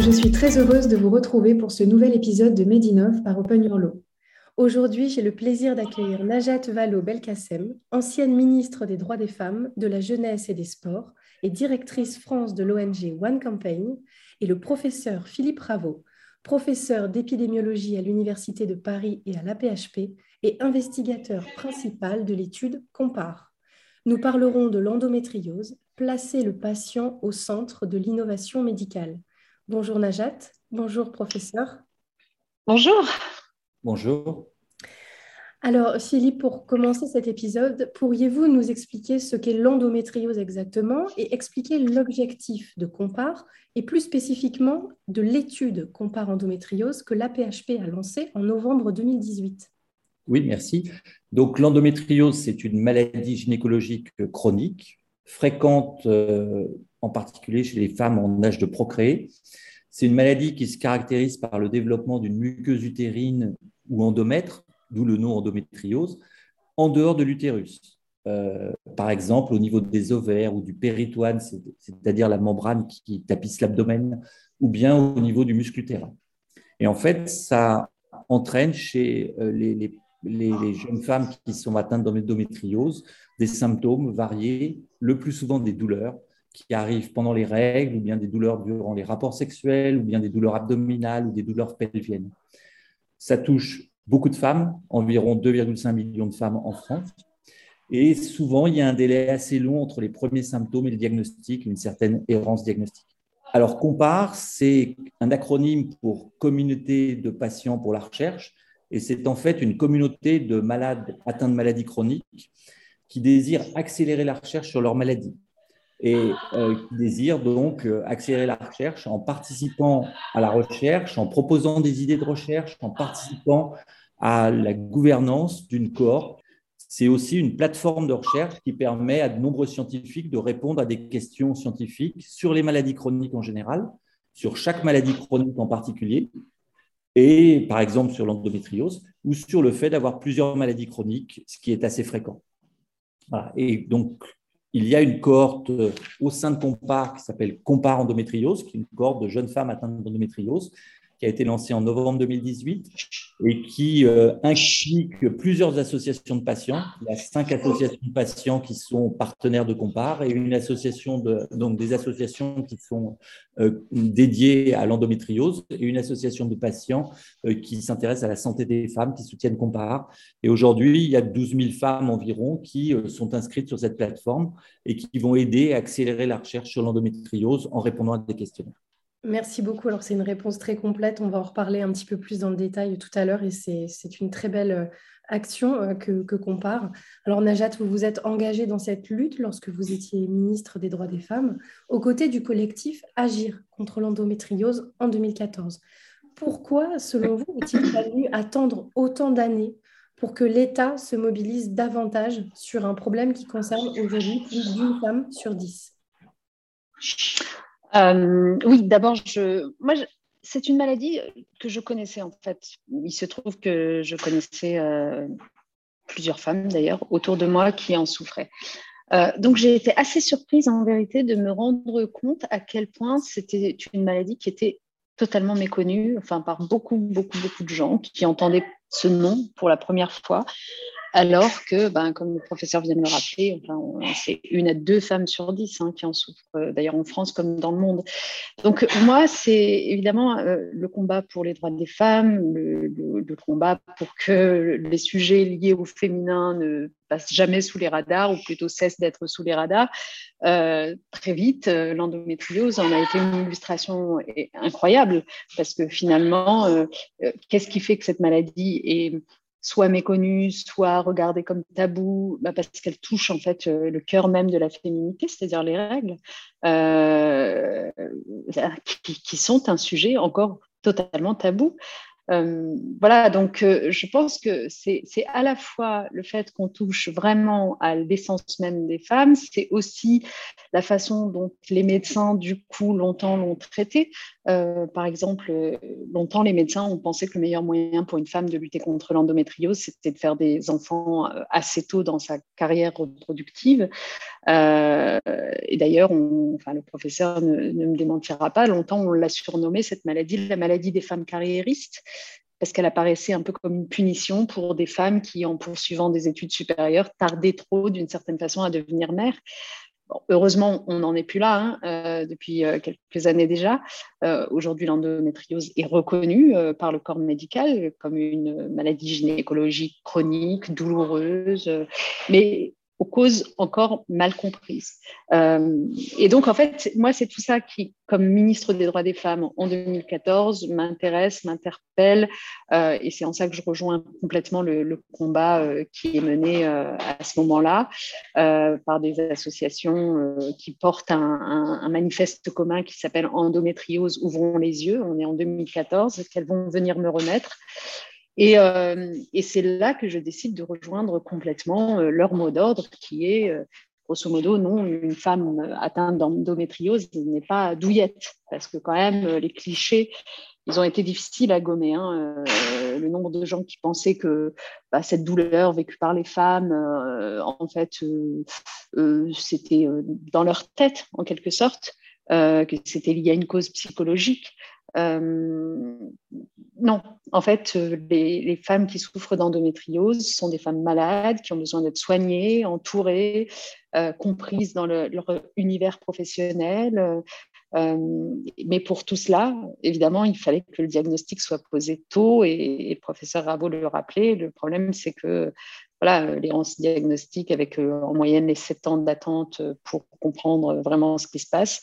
je suis très heureuse de vous retrouver pour ce nouvel épisode de Medinov par Open Your Law. Aujourd'hui, j'ai le plaisir d'accueillir Najat Vallaud-Belkacem, ancienne ministre des Droits des Femmes, de la Jeunesse et des Sports et directrice France de l'ONG One Campaign, et le professeur Philippe Raveau, professeur d'épidémiologie à l'Université de Paris et à l'APHP et investigateur principal de l'étude Compare. Nous parlerons de l'endométriose, placer le patient au centre de l'innovation médicale. Bonjour Najat, bonjour professeur. Bonjour. Bonjour. Alors Philippe, pour commencer cet épisode, pourriez-vous nous expliquer ce qu'est l'endométriose exactement et expliquer l'objectif de Compare et plus spécifiquement de l'étude Compare endométriose que l'APHP a lancée en novembre 2018 Oui, merci. Donc l'endométriose, c'est une maladie gynécologique chronique fréquente euh, en particulier chez les femmes en âge de procréer. C'est une maladie qui se caractérise par le développement d'une muqueuse utérine ou endomètre, d'où le nom endométriose, en dehors de l'utérus. Euh, par exemple, au niveau des ovaires ou du péritoine, c'est-à-dire la membrane qui tapisse l'abdomen, ou bien au niveau du muscle utérin. Et en fait, ça entraîne chez euh, les, jeunes femmes qui sont atteintes d'endométriose des symptômes variés, le plus souvent des douleurs, qui arrivent pendant les règles, ou bien des douleurs durant les rapports sexuels, ou bien des douleurs abdominales ou des douleurs pelviennes. Ça touche beaucoup de femmes, environ 2,5 millions de femmes en France. Et souvent, il y a un délai assez long entre les premiers symptômes et le diagnostic, une certaine errance diagnostique. Alors, COMPARE, c'est un acronyme pour Communauté de patients pour la recherche, et c'est en fait une communauté de malades atteints de maladies chroniques qui désirent accélérer la recherche sur leur maladie et euh, qui désire donc euh, accélérer la recherche en participant à la recherche, en proposant des idées de recherche, en participant à la gouvernance d'une cohorte. C'est aussi une plateforme de recherche qui permet à de nombreux scientifiques de répondre à des questions scientifiques sur les maladies chroniques en général, sur chaque maladie chronique en particulier, et par exemple sur l'endométriose, ou sur le fait d'avoir plusieurs maladies chroniques, ce qui est assez fréquent. Voilà. Et donc, il y a une cohorte euh, au sein de Compare qui s'appelle Compare Endométriose, qui est une cohorte de jeunes femmes atteintes d'endométriose, qui a été lancée en novembre 2018 et qui euh, plusieurs associations de patients. Il y a cinq associations de patients qui sont partenaires de Compare et une association de, donc des associations qui sont euh, dédiées à l'endométriose et une association de patients euh, qui s'intéressent à la santé des femmes, qui soutiennent Compare. Et aujourd'hui, il y a 12 000 femmes environ qui sont inscrites sur cette plateforme et qui vont aider à accélérer la recherche sur l'endométriose en répondant à des questionnaires. Merci beaucoup. Alors, c'est une réponse très complète. On va en reparler un petit peu plus dans le détail tout à l'heure et c'est une très belle euh, action euh, que, compare. Alors, Najat, vous vous êtes engagée dans cette lutte lorsque vous étiez ministre des droits des femmes aux côtés du collectif Agir contre l'endométriose en 2014. Pourquoi, selon vous, est-il fallu attendre autant d'années pour que l'État se mobilise davantage sur un problème qui concerne aujourd'hui plus d'une femme sur dix? Euh, oui, d'abord, je, moi, c'est une maladie que je connaissais en fait. Il se trouve que je connaissais euh, plusieurs femmes d'ailleurs autour de moi qui en souffraient. Euh, donc j'ai été assez surprise en vérité de me rendre compte à quel point c'était une maladie qui était totalement méconnue, enfin par beaucoup, beaucoup, beaucoup de gens qui entendaient ce nom pour la première fois alors que, ben, comme le professeur vient de le rappeler, c'est une à deux femmes sur dix hein, qui en souffrent, euh, d'ailleurs en France comme dans le monde. Donc moi, c'est évidemment euh, le combat pour les droits des femmes, le, combat pour que les sujets liés au féminin ne passent jamais sous les radars, ou plutôt cessent d'être sous les radars. Euh, très vite, l'endométriose en a été une illustration incroyable, parce que finalement, qu'est-ce qui fait que cette maladie est soit méconnue, soit regardée comme tabou, bah, parce qu'elle touche en fait euh, le cœur même de la féminité, c'est-à-dire les règles, euh, qui, sont un sujet encore totalement tabou. Euh, voilà, donc euh, je pense que c'est à la fois le fait qu'on touche vraiment à l'essence même des femmes, c'est aussi la façon dont les médecins, du coup, longtemps l'ont traité. Euh, par exemple, longtemps, les médecins ont pensé que le meilleur moyen pour une femme de lutter contre l'endométriose, c'était de faire des enfants assez tôt dans sa carrière reproductive. et d'ailleurs, enfin, le professeur ne, ne, me démentira pas, longtemps on l'a surnommée, cette maladie, la maladie des femmes carriéristes, parce qu'elle apparaissait un peu comme une punition pour des femmes qui, en poursuivant des études supérieures, tardaient trop d'une certaine façon à devenir mères. heureusement, on n'en est plus là hein, euh, depuis euh, quelques années déjà. Euh, aujourd'hui, l'endométriose est reconnue par le corps médical comme une maladie gynécologique chronique, douloureuse, mais aux causes encore mal comprises. Euh, et donc, en fait, moi, c'est tout ça qui, comme ministre des droits des femmes en 2014, m'intéresse, m'interpelle, euh, et c'est en ça que je rejoins complètement le, combat euh, qui est mené à ce moment-là par des associations qui portent un, un manifeste commun qui s'appelle Endométriose, ouvrons les yeux. On est en 2014, qu'elles vont venir me remettre? Euh, et, c'est là que je décide de rejoindre complètement euh, leur mot d'ordre qui est, euh, grosso modo, non, une femme atteinte d'endométriose n'est pas douillette, parce que quand même, les clichés, ils ont été difficiles à gommer. Hein. le nombre de gens qui pensaient que bah, cette douleur vécue par les femmes, en fait, c'était dans leur tête, en quelque sorte, que c'était lié à une cause psychologique. Euh, non, en fait, euh, les, femmes qui souffrent d'endométriose sont des femmes malades qui ont besoin d'être soignées, entourées, euh, comprises dans leur univers professionnel. mais pour tout cela, évidemment, il fallait que le diagnostic soit posé tôt et, le professeur Rabot le rappelait. Le problème, c'est que voilà, les diagnostiques avec en moyenne les 7 ans d'attente pour comprendre vraiment ce qui se passe,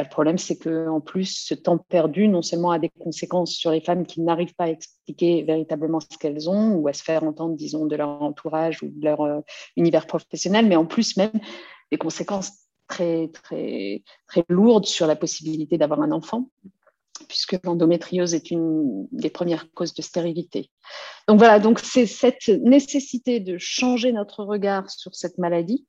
bah, le problème, c'est qu'en plus, ce temps perdu, non seulement a des conséquences sur les femmes qui n'arrivent pas à expliquer véritablement ce qu'elles ont ou à se faire entendre, disons, de leur entourage ou de leur euh, univers professionnel, mais en plus même des conséquences très, très, très lourdes sur la possibilité d'avoir un enfant puisque l'endométriose est une des premières causes de stérilité. Donc voilà, donc c'est cette nécessité de changer notre regard sur cette maladie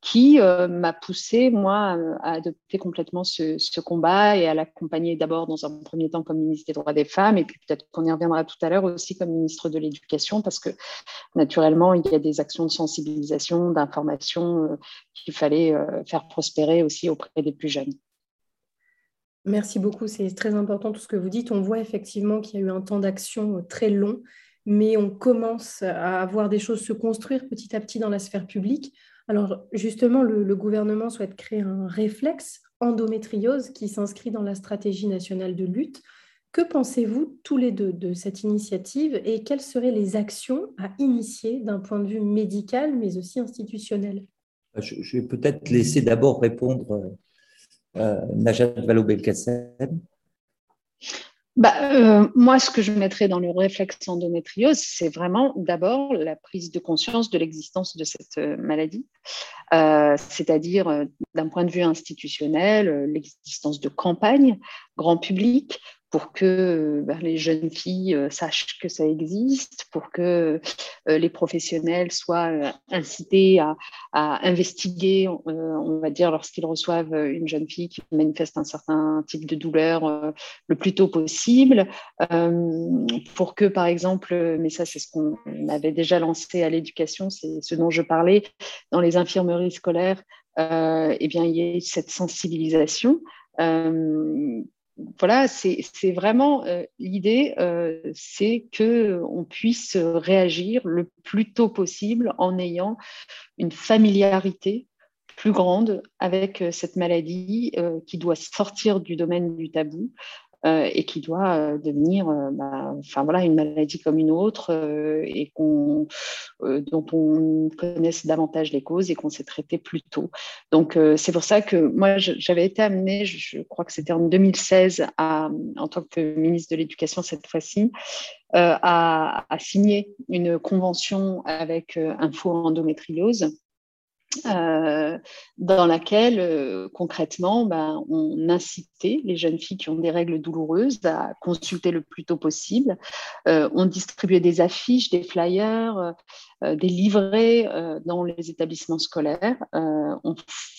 qui euh, m'a poussé, moi, à adopter complètement ce, combat et à l'accompagner d'abord dans un premier temps comme ministre des droits des femmes, et puis peut-être qu'on y reviendra tout à l'heure aussi comme ministre de l'Éducation, parce que naturellement, il y a des actions de sensibilisation, d'information euh, qu'il fallait euh, faire prospérer aussi auprès des plus jeunes. Merci beaucoup, c'est très important tout ce que vous dites. On voit effectivement qu'il y a eu un temps d'action très long, mais on commence à voir des choses se construire petit à petit dans la sphère publique. Alors justement, le, gouvernement souhaite créer un réflexe endométriose qui s'inscrit dans la stratégie nationale de lutte. Que pensez-vous tous les deux de cette initiative et quelles seraient les actions à initier d'un point de vue médical mais aussi institutionnel? Je, vais peut-être laisser d'abord répondre euh, Najat Vallaud-Belkacem. Bah, euh, moi, ce que je mettrais dans le réflexe endométriose, c'est vraiment d'abord la prise de conscience de l'existence de cette euh, maladie, euh, c'est-à-dire d'un point de vue institutionnel, l'existence de campagnes grand public pour que ben, les jeunes filles euh, sachent que ça existe, pour que euh, les professionnels soient euh, incités à, investiguer, on va dire, lorsqu'ils reçoivent une jeune fille qui manifeste un certain type de douleur le plus tôt possible, pour que, par exemple, mais ça c'est ce qu'on avait déjà lancé à l'éducation, c'est ce dont je parlais, dans les infirmeries scolaires, eh bien, il y ait cette sensibilisation voilà, c'est vraiment euh, l'idée, euh, c'est que on puisse réagir le plus tôt possible en ayant une familiarité plus grande avec euh, cette maladie qui doit sortir du domaine du tabou et qui doit euh, devenir euh, bah, enfin, voilà, une maladie comme une autre et dont on connaisse davantage les causes et qu'on s'est traité plus tôt. Donc c'est pour ça que moi j'avais été amenée, je, crois que c'était en 2016, à, en tant que ministre de l'Éducation cette fois-ci, à, à, signer une convention avec Info Endométriose euh, dans laquelle euh, concrètement ben, on incitait les jeunes filles qui ont des règles douloureuses à consulter le plus tôt possible. Euh, on distribuait des affiches, des flyers, des livrets dans les établissements scolaires. on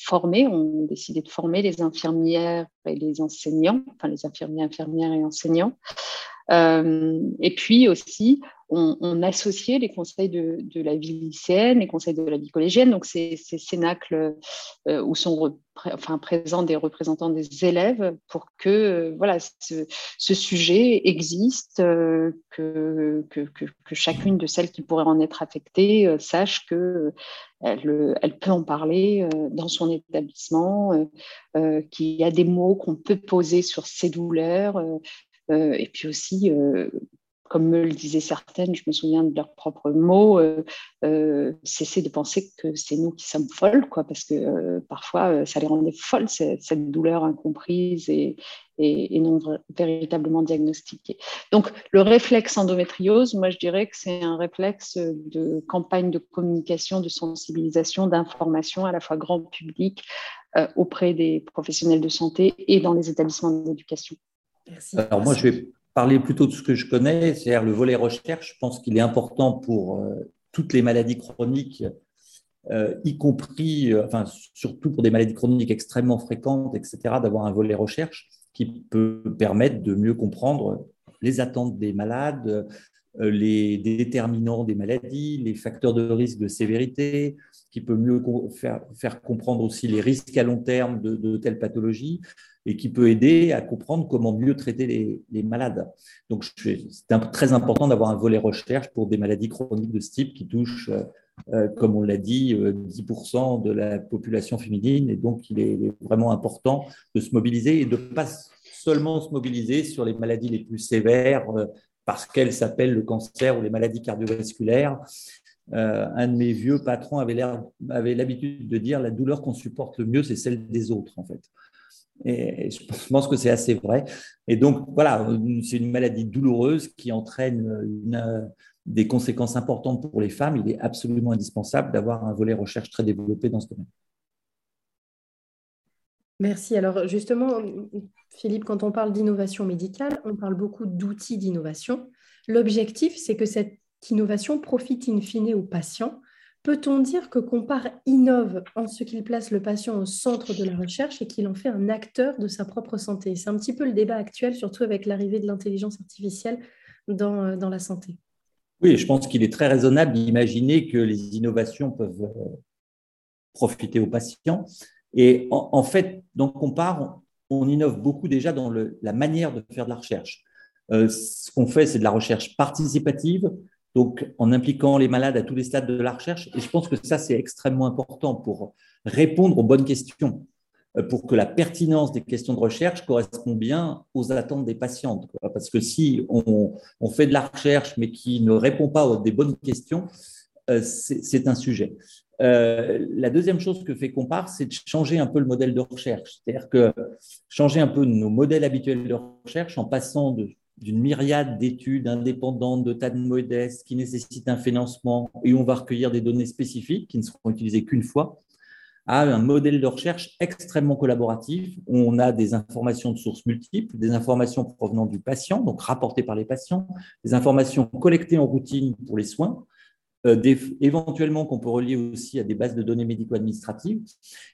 formait, on décidait de former les infirmières et les enseignants, enfin les infirmiers, infirmières et enseignants. et puis aussi, on, associait les conseils de, la vie lycéenne, les conseils de la vie collégienne, donc ces, ces cénacles euh, où sont enfin, présents des représentants des élèves pour que euh, voilà, ce, sujet existe, euh, que, que, chacune de celles qui pourraient en être affectées sache qu'elle elle peut en parler dans son établissement, qu'il y a des mots qu'on peut poser sur ses douleurs. et puis aussi comme me le disaient certaines, je me souviens de leurs propres mots, euh, euh, cesser de penser que c'est nous qui sommes folles, quoi, parce que euh, parfois ça les rendait folles, cette douleur incomprise et, et, non véritablement diagnostiquée. Donc le réflexe endométriose, moi je dirais que c'est un réflexe de campagne de communication, de sensibilisation, d'information à la fois grand public auprès des professionnels de santé et dans les établissements d'éducation. Alors moi je vais parler plutôt de ce que je connais, c'est-à-dire le volet recherche. Je pense qu'il est important pour euh, toutes les maladies chroniques, euh, y compris, euh, enfin, surtout pour des maladies chroniques extrêmement fréquentes, etc., d'avoir un volet recherche qui peut permettre de mieux comprendre les attentes des malades, les déterminants des maladies, les facteurs de risque de sévérité, qui peut mieux faire, comprendre aussi les risques à long terme de, telles pathologies et qui peut aider à comprendre comment mieux traiter les, les malades. Donc, c'est très important d'avoir un volet recherche pour des maladies chroniques de ce type qui touchent, euh, euh, comme on l'a dit, 10% euh, de la population féminine. Et donc, il est, vraiment important de se mobiliser et de ne pas seulement se mobiliser sur les maladies les plus sévères parce qu'elles s'appellent le cancer ou les maladies cardiovasculaires. Un de mes vieux patrons avait l'habitude de dire la douleur qu'on supporte le mieux, c'est celle des autres, en fait. Et je pense que c'est assez vrai. Et donc, voilà, c'est une maladie douloureuse qui entraîne des conséquences importantes pour les femmes. Il est absolument indispensable d'avoir un volet recherche très développé dans ce domaine. Merci. Alors justement, Philippe, quand on parle d'innovation médicale, on parle beaucoup d'outils d'innovation. L'objectif, c'est que cette innovation profite in fine aux patients Peut-on dire que Compare innove en ce qu'il place le patient au centre de la recherche et qu'il en fait un acteur de sa propre santé? C'est un petit peu le débat actuel, surtout avec l'arrivée de l'intelligence artificielle dans, euh, dans, la santé. Oui, je pense qu'il est très raisonnable d'imaginer que les innovations peuvent euh, profiter aux patients. Et en, fait, dans Compare, on, innove beaucoup déjà dans la manière de faire de la recherche. Euh, ce qu'on fait, c'est de la recherche participative, donc en impliquant les malades à tous les stades de la recherche. Et je pense que ça, c'est extrêmement important pour répondre aux bonnes questions, euh, pour que la pertinence des questions de recherche corresponde bien aux attentes des patientes. Parce que si on, fait de la recherche, mais qui ne répond pas aux des bonnes questions, euh, c'est un sujet. Euh, la deuxième chose que fait Compare, c'est de changer un peu le modèle de recherche. C'est-à-dire que changer un peu nos modèles habituels de recherche en passant de d'une myriade d'études indépendantes de tas de modestes qui nécessitent un financement et on va recueillir des données spécifiques qui ne seront utilisées qu'une fois, à un modèle de recherche extrêmement collaboratif. Où on a des informations de sources multiples, des informations provenant du patient, donc rapportées par les patients, des informations collectées en routine pour les soins, euh, éventuellement qu'on peut relier aussi à des bases de données médico-administratives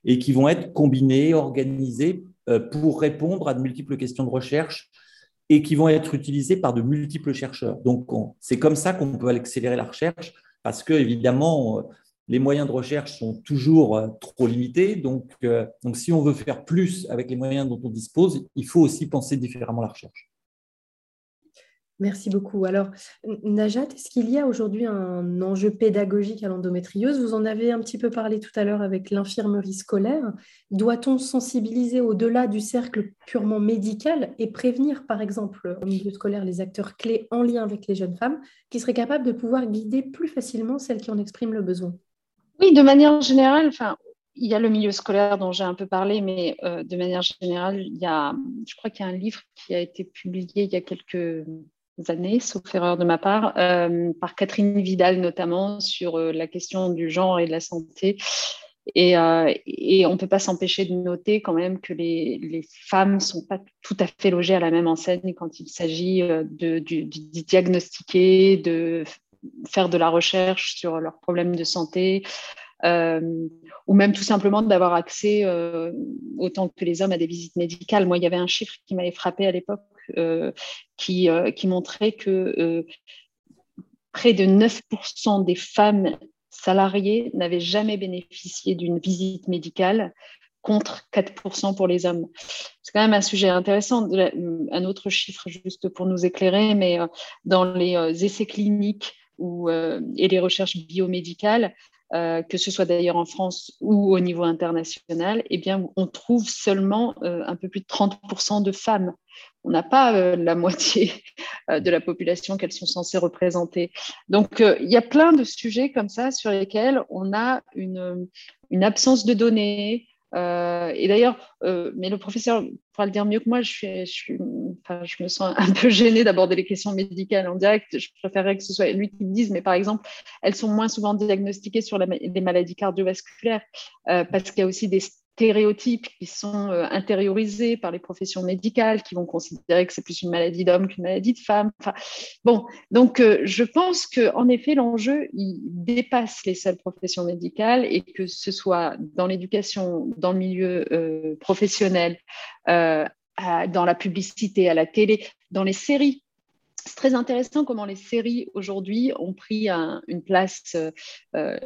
et qui vont être combinées, organisées euh, pour répondre à de multiples questions de recherche et qui vont être utilisés par de multiples chercheurs. Donc, c'est comme ça qu'on peut accélérer la recherche, parce que, évidemment, euh, les moyens de recherche sont toujours euh, trop limités. Donc, euh, donc, si on veut faire plus avec les moyens dont on dispose, il faut aussi penser différemment la recherche. Merci beaucoup. Alors, Najat, est-ce qu'il y a aujourd'hui un enjeu pédagogique à l'endométriose? Vous en avez un petit peu parlé tout à l'heure avec l'infirmerie scolaire. Doit-on sensibiliser au-delà du cercle purement médical et prévenir, par exemple, au milieu scolaire, les acteurs clés en lien avec les jeunes femmes qui seraient capables de pouvoir guider plus facilement celles qui en expriment le besoin? Oui, de manière générale, enfin, il y a le milieu scolaire dont j'ai un peu parlé, mais euh, de manière générale, il y a, je crois qu'il y a un livre qui a été publié il y a quelques années, sauf erreur de ma part, euh, par Catherine Vidal notamment sur euh, la question du genre et de la santé. Et, euh, on ne peut pas s'empêcher de noter quand même que les, femmes ne sont pas tout à fait logées à la même enseigne quand il s'agit de, diagnostiquer, de faire de la recherche sur leurs problèmes de santé, ou même tout simplement d'avoir accès autant que les hommes à des visites médicales. Moi, il y avait un chiffre qui m'avait frappé à l'époque qui, qui montrait que près de 9% des femmes salariées n'avaient jamais bénéficié d'une visite médicale contre 4% pour les hommes. C'est quand même un sujet intéressant. Un autre chiffre juste pour nous éclairer, mais euh, dans les euh, essais cliniques euh, et les recherches biomédicales, que ce soit d'ailleurs en France ou au niveau international, eh bien, on trouve seulement un peu plus de 30% de femmes. On n'a pas la moitié de la population qu'elles sont censées représenter. Donc, il y a plein de sujets comme ça sur lesquels on a une absence de données, euh, et d'ailleurs, euh, mais le professeur pourra le dire mieux que moi, je, me sens un peu gênée d'aborder les questions médicales en direct. Je préférerais que ce soit lui qui le dise, mais par exemple, elles sont moins souvent diagnostiquées sur les maladies cardiovasculaires euh, parce qu'il y a aussi des stéréotypes qui sont euh, intériorisés par les professions médicales, qui vont considérer que c'est plus une maladie d'homme qu'une maladie de femme. Enfin, bon, donc euh, je pense que en effet l'enjeu il dépasse les seules professions médicales et que ce soit dans l'éducation, dans le milieu euh, professionnel, dans la publicité, à la télé, dans les séries c'est très intéressant comment les séries aujourd'hui ont pris une place euh,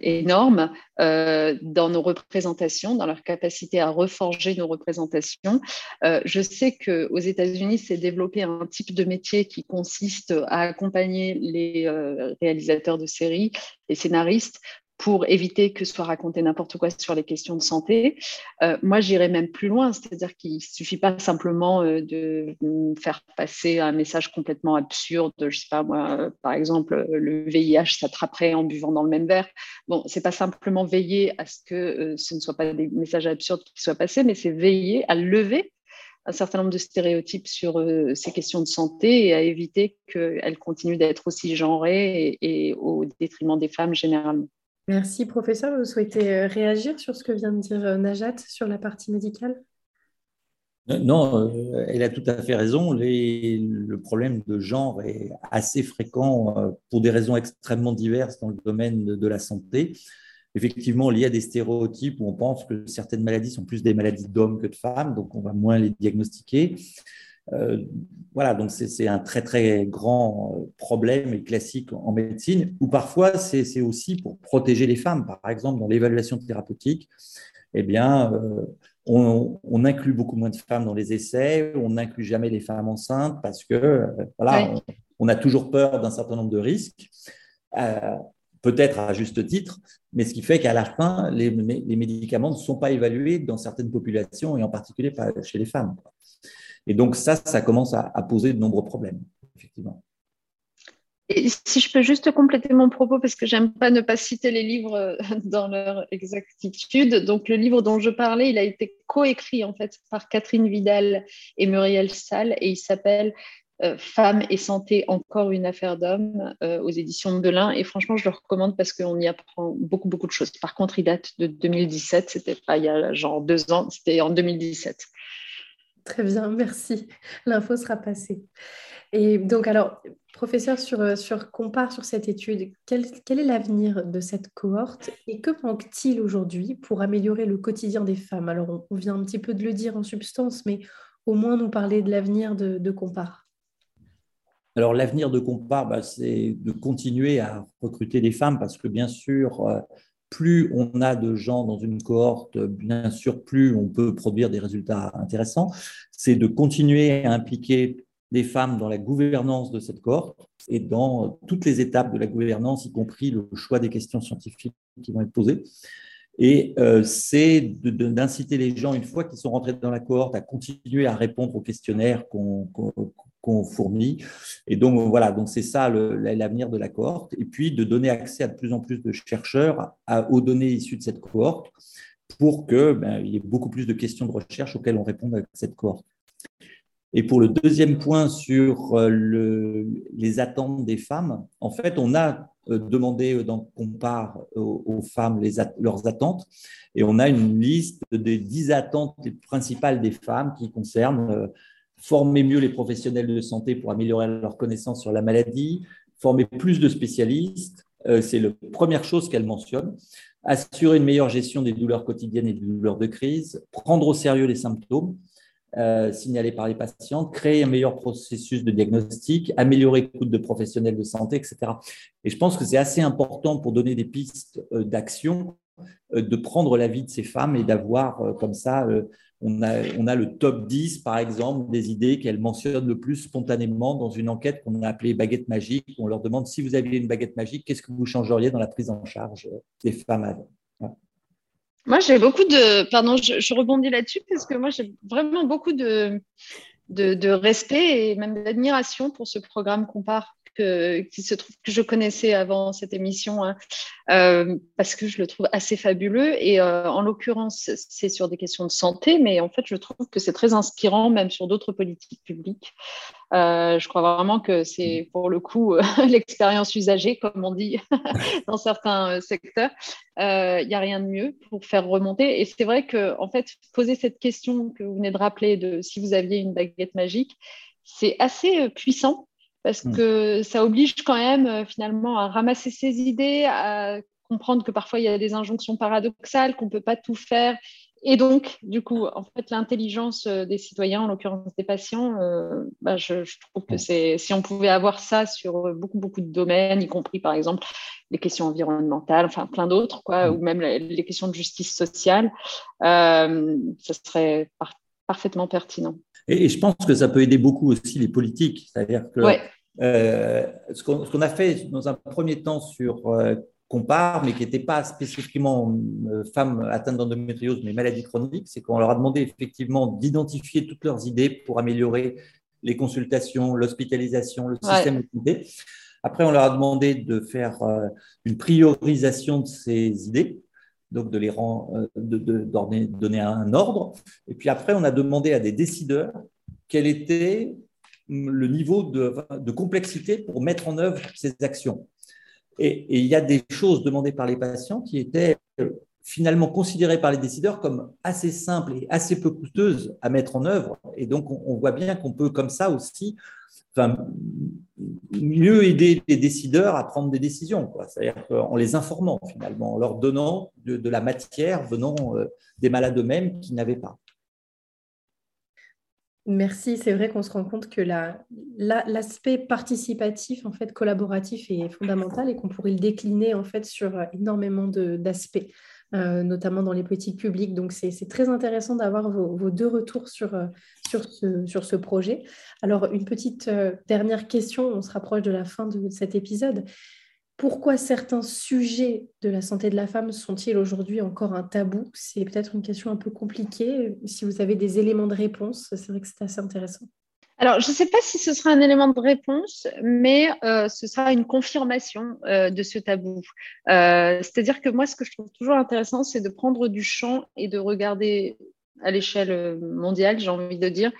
énorme euh, dans nos représentations, dans leur capacité à reforger nos représentations. Euh, je sais qu'aux États-Unis, s'est développé un type de métier qui consiste à accompagner les réalisateurs de séries, les scénaristes, pour éviter que soit raconté n'importe quoi sur les questions de santé. Euh, moi, j'irais même plus loin, c'est-à-dire qu'il ne suffit pas simplement euh, de faire passer un message complètement absurde, je sais pas moi, euh, par exemple, le VIH s'attraperait en buvant dans le même verre. Bon, c'est pas simplement veiller à ce que ce ne soit pas des messages absurdes qui soient passés, mais c'est veiller à lever un certain nombre de stéréotypes sur ces questions de santé et à éviter qu'elles continuent d'être aussi genrées et au détriment des femmes généralement. Merci, professeur. Vous souhaitez euh, réagir sur ce que vient de dire euh, Najat sur la partie médicale? Euh, non, elle a tout à fait raison. le problème de genre est assez fréquent pour des raisons extrêmement diverses dans le domaine de, la santé. Effectivement, il y a des stéréotypes où on pense que certaines maladies sont plus des maladies d'hommes que de femmes, donc on va moins les diagnostiquer. Euh, voilà, donc c'est un très très grand euh, problème et classique en médecine, ou parfois c'est aussi pour protéger les femmes. Par exemple, dans l'évaluation thérapeutique, eh bien, euh, on, inclut beaucoup moins de femmes dans les essais, on n'inclut jamais les femmes enceintes parce que voilà, on, a toujours peur d'un certain nombre de risques. peut-être à juste titre, mais ce qui fait qu'à la fin, les, les, médicaments ne sont pas évalués dans certaines populations et en particulier chez les femmes. Et donc ça, ça commence à, poser de nombreux problèmes, effectivement. Si je peux juste compléter mon propos, parce que j'aime pas ne pas citer les livres euh, dans leur exactitude. Donc, le livre dont je parlais, il a été coécrit en fait par Catherine Vidal et Muriel Salle, et il s'appelle euh, Femmes et santé, encore une affaire d'homme euh, aux éditions de l'Ain. Et franchement, je le recommande parce qu'on y apprend beaucoup, beaucoup de choses. Par contre, il date de 2017, c'était pas il y a genre deux ans, c'était en 2017. Très bien, merci. L'info sera passée. Et donc, alors, professeur, sur, euh, sur sur cette étude, quel, quel est l'avenir de cette cohorte et que manque-t-il aujourd'hui pour améliorer le quotidien des femmes? Alors, on, vient un petit peu de le dire en substance, mais au moins nous parler de l'avenir de, de. Alors, l'avenir de Compare, bah, c'est de continuer à recruter des femmes parce que, bien sûr, euh, plus on a de gens dans une cohorte, bien sûr, plus on peut produire des résultats intéressants. C'est de continuer à impliquer des femmes dans la gouvernance de cette cohorte et dans toutes les étapes de la gouvernance, y compris le choix des questions scientifiques qui vont être posées. Et euh, c'est d'inciter les gens, une fois qu'ils sont rentrés dans la cohorte, à continuer à répondre aux questionnaires qu'on qu'on fournit. Et donc, voilà, donc c'est ça l'avenir de la cohorte. Et puis, de donner accès à de plus en plus de chercheurs aux données issues de cette cohorte pour qu'il ben, y ait beaucoup plus de questions de recherche auxquelles on répond avec cette cohorte. Et pour le deuxième point sur euh, le, les attentes des femmes, en fait, on a euh, demandé euh, dans Compare aux, femmes leurs attentes et on a une liste des dix attentes principales des femmes qui concernent former mieux les professionnels de santé pour améliorer leur connaissance sur la maladie, former plus de spécialistes, c'est la première chose qu'elle mentionne. Assurer une meilleure gestion des douleurs quotidiennes et des douleurs de crise, prendre au sérieux les symptômes, euh, signalés par les patientes, créer un meilleur processus de diagnostic, améliorer l'écoute de professionnels de santé, etc. Et je pense que c'est assez important pour donner des pistes euh, d'action euh, de prendre l'avis de ces femmes et d'avoir comme ça, on, a, le top 10 par exemple des idées qu'elles mentionnent le plus spontanément dans une enquête qu'on a appelée baguette magique. On leur demande si vous aviez une baguette magique, qu'est-ce que vous changeriez dans la prise en charge des femmes moi, j'ai beaucoup de. Pardon, je, rebondis là-dessus parce que moi, j'ai vraiment beaucoup de, de, respect et même d'admiration pour ce programme Compare que, qui se trouve que je connaissais avant cette émission hein, euh, parce que je le trouve assez fabuleux. Et euh, en l'occurrence, c'est sur des questions de santé, mais en fait, je trouve que c'est très inspirant même sur d'autres politiques publiques. Euh, je crois vraiment que c'est pour le coup l'expérience usagée, comme on dit dans certains secteurs. Il n'y a rien de mieux pour faire remonter. Et c'est vrai que, en fait, poser cette question que vous venez de rappeler de si vous aviez une baguette magique, c'est assez puissant parce hmm. que ça oblige quand même euh, finalement à ramasser ses idées, à comprendre que parfois il y a des injonctions paradoxales, qu'on ne peut pas tout faire. Et donc, du coup, en fait, l'intelligence euh, des citoyens, en l'occurrence des patients, euh, bah, je, trouve que c'est, si on pouvait avoir ça sur beaucoup, beaucoup de domaines, y compris par exemple les questions environnementales, enfin plein d'autres, quoi, hmm. ou même les, questions de justice sociale, euh, ça serait parfaitement pertinent. Et, je pense que ça peut aider beaucoup aussi les politiques. C'est-à-dire que euh, ce qu'on a fait dans un premier temps sur euh, Compare, mais qui n'était pas spécifiquement euh, femmes atteintes d'endométriose, mais maladies chroniques, c'est qu'on leur a demandé effectivement d'identifier toutes leurs idées pour améliorer les consultations, l'hospitalisation, le système de santé. Après, on leur a demandé de faire une priorisation de ces idées donc de de, donner un ordre. Et puis après, on a demandé à des décideurs quel était le niveau de, complexité pour mettre en œuvre ces actions. Et, il y a des choses demandées par les patients qui étaient euh, finalement considérées par les décideurs comme assez simples et assez peu coûteuses à mettre en œuvre. Et donc, on, voit bien qu'on peut comme ça aussi mieux aider les décideurs à prendre des décisions, c'est-à-dire en les informant finalement, en leur donnant de, la matière venant euh, des malades eux-mêmes qui n'avaient pas. Merci, c'est vrai qu'on se rend compte que l'aspect participatif, en fait, collaboratif est fondamental et qu'on pourrait le décliner en fait sur énormément d'aspects. Euh, notamment dans les politiques publiques. Donc, c'est très intéressant d'avoir vos, deux retours sur, euh, sur, ce, sur ce projet. Alors, une petite euh, dernière question, on se rapproche de la fin de cet épisode. Pourquoi certains sujets de la santé de la femme sont-ils aujourd'hui encore un tabou? C'est peut-être une question un peu compliquée. Si vous avez des éléments de réponse, c'est vrai que c'est assez intéressant. Alors, je ne sais pas si ce sera un élément de réponse, mais euh, ce sera une confirmation euh, de ce tabou. Euh, c'est-à-dire que moi, ce que je trouve toujours intéressant, c'est de prendre du champ et de regarder à l'échelle mondiale, j'ai envie de dire,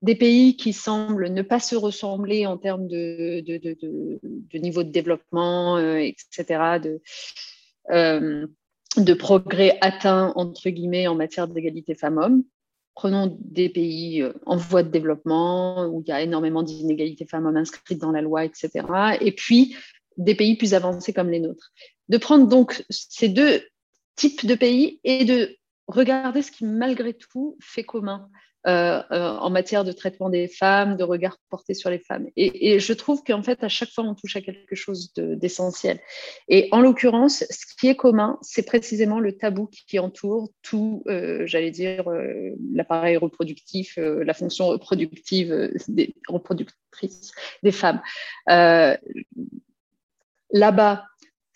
des pays qui semblent ne pas se ressembler en termes de, de, niveau de développement, etc., de, progrès atteints, entre guillemets, en matière d'égalité femmes-hommes. Prenons des pays euh, en voie de développement où il y a énormément d'inégalités femmes-hommes inscrites dans la loi, etc. Et puis des pays plus avancés comme les nôtres. De prendre donc ces deux types de pays et de regarder ce qui, malgré tout, fait commun euh, euh, en matière de traitement des femmes, de regard porté sur les femmes. Et, je trouve qu'en fait, à chaque fois, on touche à quelque chose d'essentiel. et en l'occurrence, ce qui est commun, c'est précisément le tabou qui entoure tout, euh, j'allais dire, l'appareil reproductif, la fonction reproductive des reproductrices des femmes. Là-bas,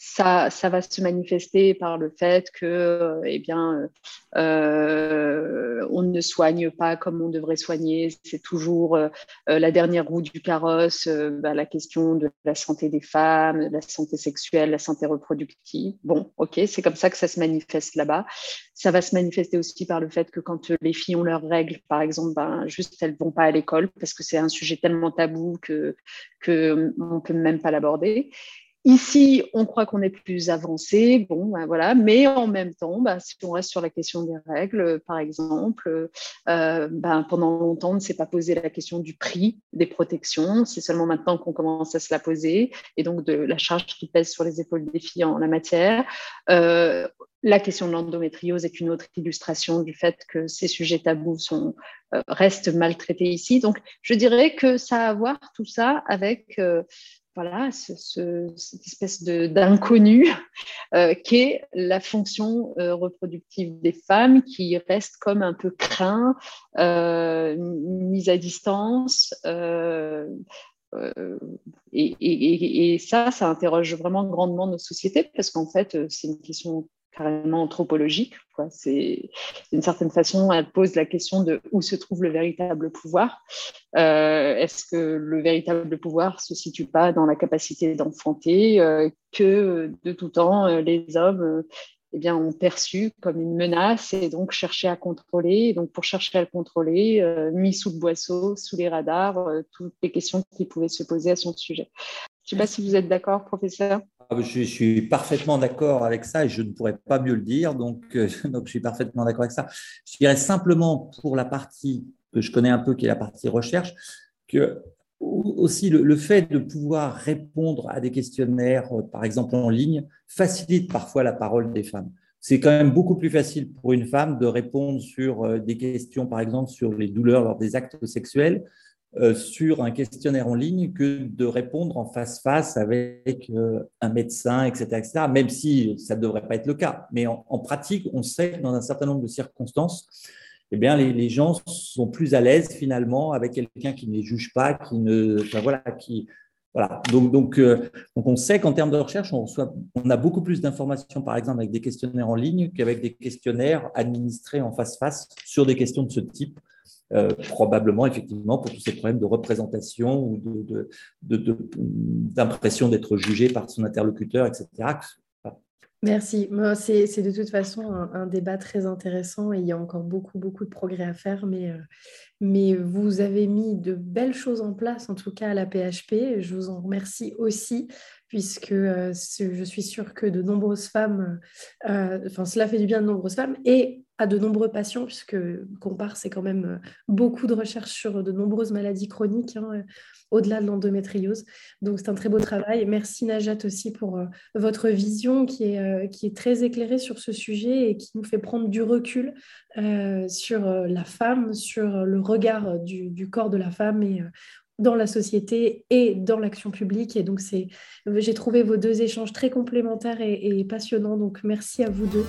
ça, ça, va se manifester par le fait que, euh, eh bien, euh, on ne soigne pas comme on devrait soigner. C'est toujours euh, la dernière roue du carrosse, bah, la question de la santé des femmes, la santé sexuelle, la santé reproductive. Bon, ok, c'est comme ça que ça se manifeste là-bas. Ça va se manifester aussi par le fait que quand les filles ont leurs règles, par exemple, ben, juste elles vont pas à l'école parce que c'est un sujet tellement tabou que qu'on ne peut même pas l'aborder. Ici, on croit qu'on est plus avancé, bon, ben voilà, mais en même temps, ben, si on reste sur la question des règles, par exemple, euh, ben, pendant longtemps, on ne s'est pas posé la question du prix des protections. C'est seulement maintenant qu'on commence à se la poser, et donc de la charge qui pèse sur les épaules des filles en la matière. Euh, la question de l'endométriose est une autre illustration du fait que ces sujets tabous euh, restent maltraités ici. Donc, je dirais que ça a à voir tout ça avec voilà, cette espèce d'inconnu euh, qui est la fonction euh, reproductive des femmes qui reste comme un peu craint, euh, mise à distance. Et, et, ça, ça interroge vraiment grandement nos sociétés parce qu'en fait, c'est une question carrément anthropologique. C'est d'une certaine façon, elle pose la question de où se trouve le véritable pouvoir. Euh, est-ce que le véritable pouvoir se situe pas dans la capacité d'enfanter euh, que de tout temps euh, les hommes eh bien, ont perçu comme une menace et donc cherché à contrôler. Donc, pour chercher à le contrôler, mis sous le boisseau, sous les radars, toutes les questions qui pouvaient se poser à son sujet. Je ne sais pas si vous êtes d'accord, professeur. Ah, je, suis parfaitement d'accord avec ça et je ne pourrais pas mieux le dire, donc, euh, donc je suis parfaitement d'accord avec ça. Je dirais simplement pour la partie que je connais un peu, qui est la partie recherche, que aussi le, fait de pouvoir répondre à des questionnaires, euh, par exemple en ligne, facilite parfois la parole des femmes. C'est quand même beaucoup plus facile pour une femme de répondre sur euh, des questions, par exemple, sur les douleurs lors des actes sexuels, sur un questionnaire en ligne que de répondre en face-face avec euh, un médecin, etc., même si ça ne devrait pas être le cas. Mais en, pratique, on sait que dans un certain nombre de circonstances, eh bien, les, gens sont plus à l'aise finalement avec quelqu'un qui ne les juge pas, qui ne, voilà, qui, voilà. Donc, donc, euh, donc, on sait qu'en termes de recherche, on, on a beaucoup plus d'informations, par exemple, avec des questionnaires en ligne qu'avec des questionnaires administrés en face-face sur des questions de ce type. Euh, probablement effectivement pour tous ces problèmes de représentation ou d'impression d'être jugé par son interlocuteur, etc. Merci. C'est de toute façon un, débat très intéressant et il y a encore beaucoup, beaucoup de progrès à faire, mais, euh, vous avez mis de belles choses en place, en tout cas à la PHP. Je vous en remercie aussi, puisque euh, je suis sûre que de nombreuses femmes, enfin cela fait du bien de nombreuses femmes et à de nombreux patients, puisque Compare, c'est quand même euh, beaucoup de recherches sur de nombreuses maladies chroniques, hein, euh, au-delà de l'endométriose. Donc, c'est un très beau travail. Merci Najat aussi pour euh, votre vision qui est, qui est très éclairée sur ce sujet et qui nous fait prendre du recul sur la femme, sur le regard du, corps de la femme et dans la société et dans l'action publique. Et donc, j'ai trouvé vos deux échanges très complémentaires et passionnants. Donc, merci à vous deux.